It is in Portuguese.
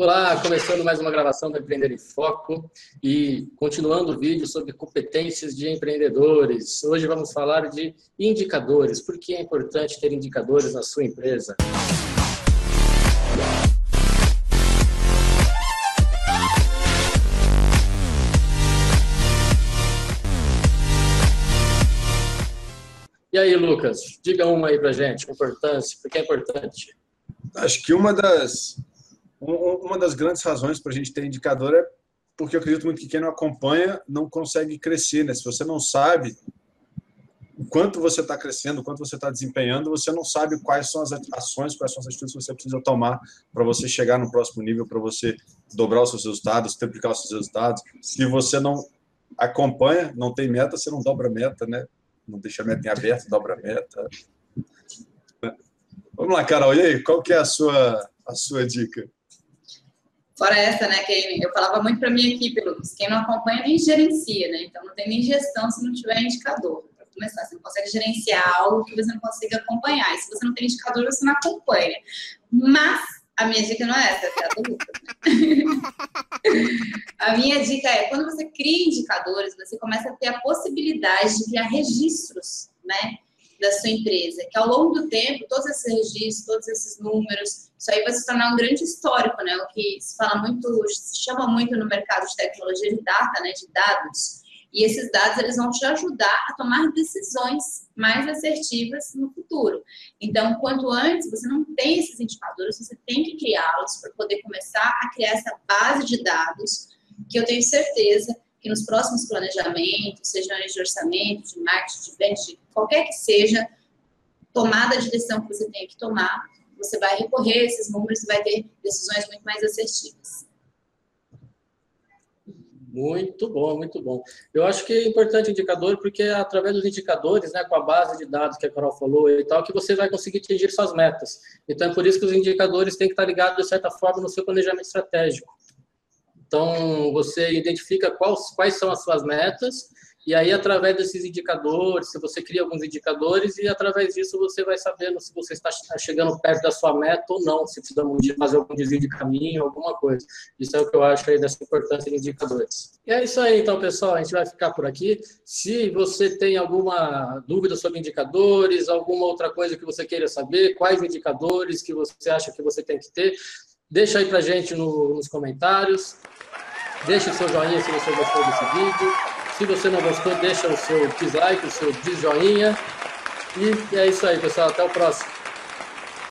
Olá, começando mais uma gravação do Empreender em Foco e continuando o vídeo sobre competências de empreendedores. Hoje vamos falar de indicadores. Por que é importante ter indicadores na sua empresa? E aí, Lucas, diga uma aí pra gente, importância, por que é importante? Acho que uma das uma das grandes razões para a gente ter indicador é porque eu acredito muito que quem não acompanha não consegue crescer, né? Se você não sabe o quanto você está crescendo, o quanto você está desempenhando, você não sabe quais são as ações, quais são as atitudes que você precisa tomar para você chegar no próximo nível, para você dobrar os seus resultados, triplicar os seus resultados. Se você não acompanha, não tem meta, você não dobra meta, né? Não deixa a meta em aberto, dobra meta. Vamos lá, Carol, e aí, qual que é a sua, a sua dica? Fora essa, né, que eu falava muito para minha equipe, Lucas, quem não acompanha nem gerencia, né? Então não tem nem gestão se não tiver indicador. Para começar, você não consegue gerenciar algo que você não consegue acompanhar. E se você não tem indicador, você não acompanha. Mas a minha dica não é essa, é a do Lucas. Né? a minha dica é, quando você cria indicadores, você começa a ter a possibilidade de criar registros, né? Da sua empresa, que ao longo do tempo, todos esses registros, todos esses números, isso aí vai se tornar um grande histórico, né? O que se fala muito, se chama muito no mercado de tecnologia de data, né? De dados. E esses dados eles vão te ajudar a tomar decisões mais assertivas no futuro. Então, quanto antes você não tem esses indicadores, você tem que criá-los para poder começar a criar essa base de dados que eu tenho certeza que nos próximos planejamentos, sejam de orçamento, de marketing, de vendas, de qualquer que seja, tomada de decisão que você tenha que tomar, você vai recorrer a esses números e vai ter decisões muito mais assertivas. Muito bom, muito bom. Eu acho que é importante indicador, porque é através dos indicadores, né, com a base de dados que a Carol falou e tal, que você vai conseguir atingir suas metas. Então, é por isso que os indicadores têm que estar ligados, de certa forma, no seu planejamento estratégico. Então, você identifica quais, quais são as suas metas, e aí, através desses indicadores, se você cria alguns indicadores, e através disso você vai sabendo se você está chegando perto da sua meta ou não, se precisa fazer algum desvio de caminho, alguma coisa. Isso é o que eu acho aí dessa importância de indicadores. E é isso aí, então, pessoal. A gente vai ficar por aqui. Se você tem alguma dúvida sobre indicadores, alguma outra coisa que você queira saber, quais indicadores que você acha que você tem que ter, Deixa aí pra gente no, nos comentários. Deixa o seu joinha se você gostou desse vídeo. Se você não gostou, deixa o seu dislike, o seu desjoinha. E é isso aí, pessoal. Até o próximo.